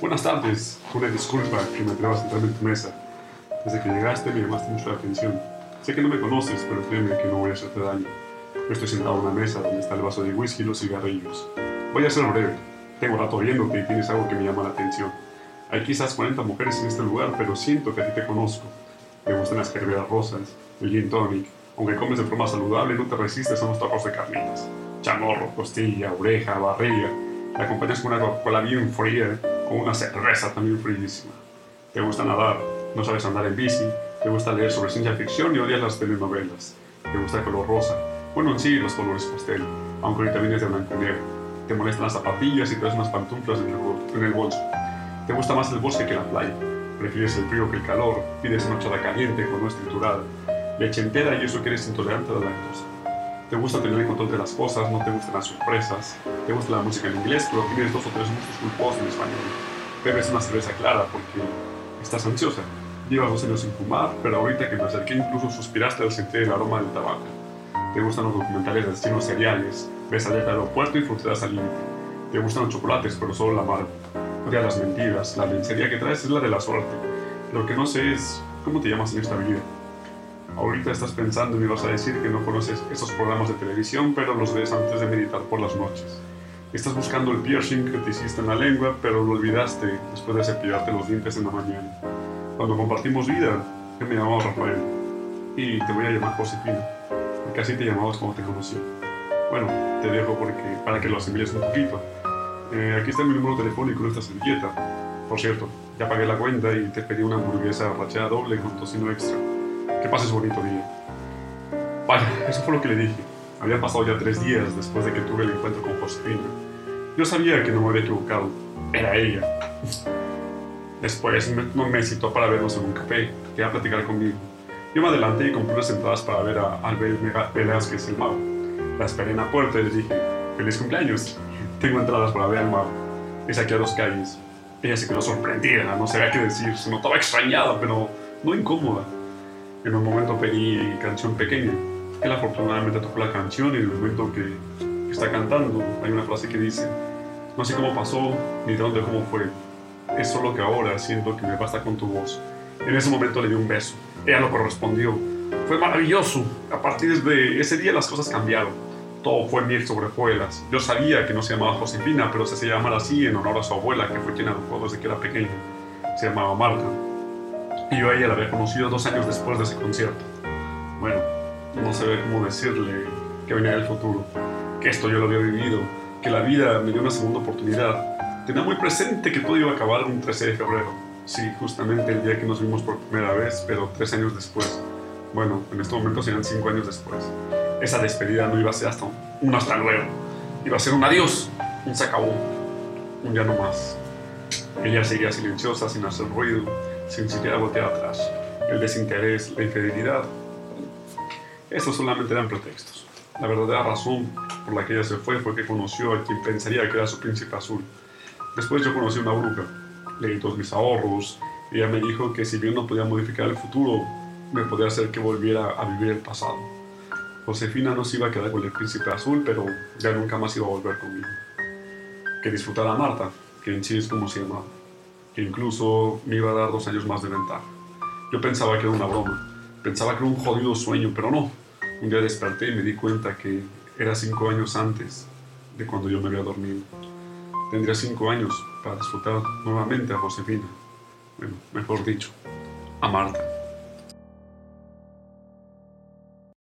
Buenas tardes. Una disculpa que me atreva a sentarme en tu mesa. Desde que llegaste me llamaste mucho la atención. Sé que no me conoces, pero créeme que no voy a hacerte daño. Yo estoy sentado en una mesa donde está el vaso de whisky y los cigarrillos. Voy a ser breve. Tengo rato viéndote y tienes algo que me llama la atención. Hay quizás 40 mujeres en este lugar, pero siento que a ti te conozco. Me gustan las gerberas rosas, el gin tonic. Aunque comes de forma saludable, no te resistes a unos tacos de carnitas. Chamorro, costilla, oreja, barriga. La acompañas con una Coca-Cola bien fría o una cerveza también fríísima. Te gusta nadar, no sabes andar en bici, te gusta leer sobre ciencia ficción y odias las telenovelas. Te gusta el color rosa. Bueno, en sí, los colores pastel, aunque ahorita vienes de blanco y negro. Te molestan las zapatillas y traes unas pantuflas en el, bolso. Te gusta más el bosque que la playa. Prefieres el frío que el calor. Pides una chada caliente con nuez triturada. Leche entera y eso que eres intolerante a la lactosa. Te gusta tener el control de las cosas, no te gustan las sorpresas. Te gusta la música en inglés, pero tienes dos o tres gustos culposos en español. Bebes una cerveza clara porque estás ansiosa. Llevas dos años sin fumar, pero ahorita que me acerqué incluso suspiraste al sentir el aroma del tabaco. Te gustan los documentales de destinos seriales. Ves al aeropuerto y fruteras al límite. Te gustan los chocolates, pero solo la amargo. Odias las mentiras. La lencería que traes es la de la suerte. Lo que no sé es cómo te llamas en esta vida. Ahorita estás pensando y me vas a decir que no conoces esos programas de televisión, pero los ves antes de meditar por las noches. Estás buscando el piercing que te hiciste en la lengua, pero lo olvidaste después de cepillarte los dientes en la mañana. Cuando compartimos vida, yo me llamaba Rafael. Y te voy a llamar Josefina, porque así te llamabas cuando te conocí. Bueno, te dejo porque, para que lo asimiles un poquito. Eh, aquí está mi número telefónico en esta servilleta. Por cierto, ya pagué la cuenta y te pedí una hamburguesa rachada doble con tocino extra. Que pases bonito día. Vaya, eso fue lo que le dije. Habían pasado ya tres días después de que tuve el encuentro con Josefina. Yo sabía que no me había equivocado. Era ella. Después me, me citó para vernos en un café. Quería platicar conmigo. Yo me adelanté y compré unas entradas para ver a Albert Velázquez, el mago. La esperé en la puerta y le dije, feliz cumpleaños. Tengo entradas para ver al mago. Y saqué a dos calles. Ella se quedó sorprendida, no sabía qué decir. Se notaba extrañada, pero no incómoda. En un momento pedí canción pequeña. Él afortunadamente tocó la canción y en el momento que, está cantando hay una frase que dice, no sé cómo pasó ni de dónde cómo fue. Es solo que ahora siento que me basta con tu voz. En ese momento le di un beso. Ella lo correspondió. Fue maravilloso. A partir de ese día las cosas cambiaron. Todo fue miel sobre. Yo sabía que no se llamaba Josefina, pero se hacía llamar así en honor a su abuela, que fue quien educó desde que era pequeña. Se llamaba Marta. Y yo a ella la había conocido dos años después de ese concierto. Bueno, no sé cómo decirle que venía del futuro, que esto yo lo había vivido, que la vida me dio una segunda oportunidad. Tenía muy presente que todo iba a acabar un 13 de febrero. Sí, justamente el día que nos vimos por primera vez, pero tres años después. Bueno, en este momento serían cinco años después. Esa despedida no iba a ser hasta un hasta luego. Iba a ser un adiós, un se acabó, un ya no más. Ella seguía silenciosa, sin hacer ruido, sin siquiera voltear atrás. El desinterés, la infidelidad. Estos solamente eran pretextos. La verdadera razón por la que ella se fue fue que conoció a quien pensaría que era su príncipe azul. Después yo conocí a una bruja. Leí todos mis ahorros. Y ella me dijo que si bien no podía modificar el futuro, me podía hacer que volviera a vivir el pasado. Josefina no se iba a quedar con el príncipe azul, pero ya nunca más iba a volver conmigo. Que disfrutara Marta, que en sí es como se llamaba, que incluso me iba a dar dos años más de ventaja. Yo pensaba que era una broma, pensaba que era un jodido sueño, pero no. Un día desperté y me di cuenta que era cinco años antes de cuando yo me había dormido. Tendría cinco años para disfrutar nuevamente a Josefina. Bueno, mejor dicho, a Marta.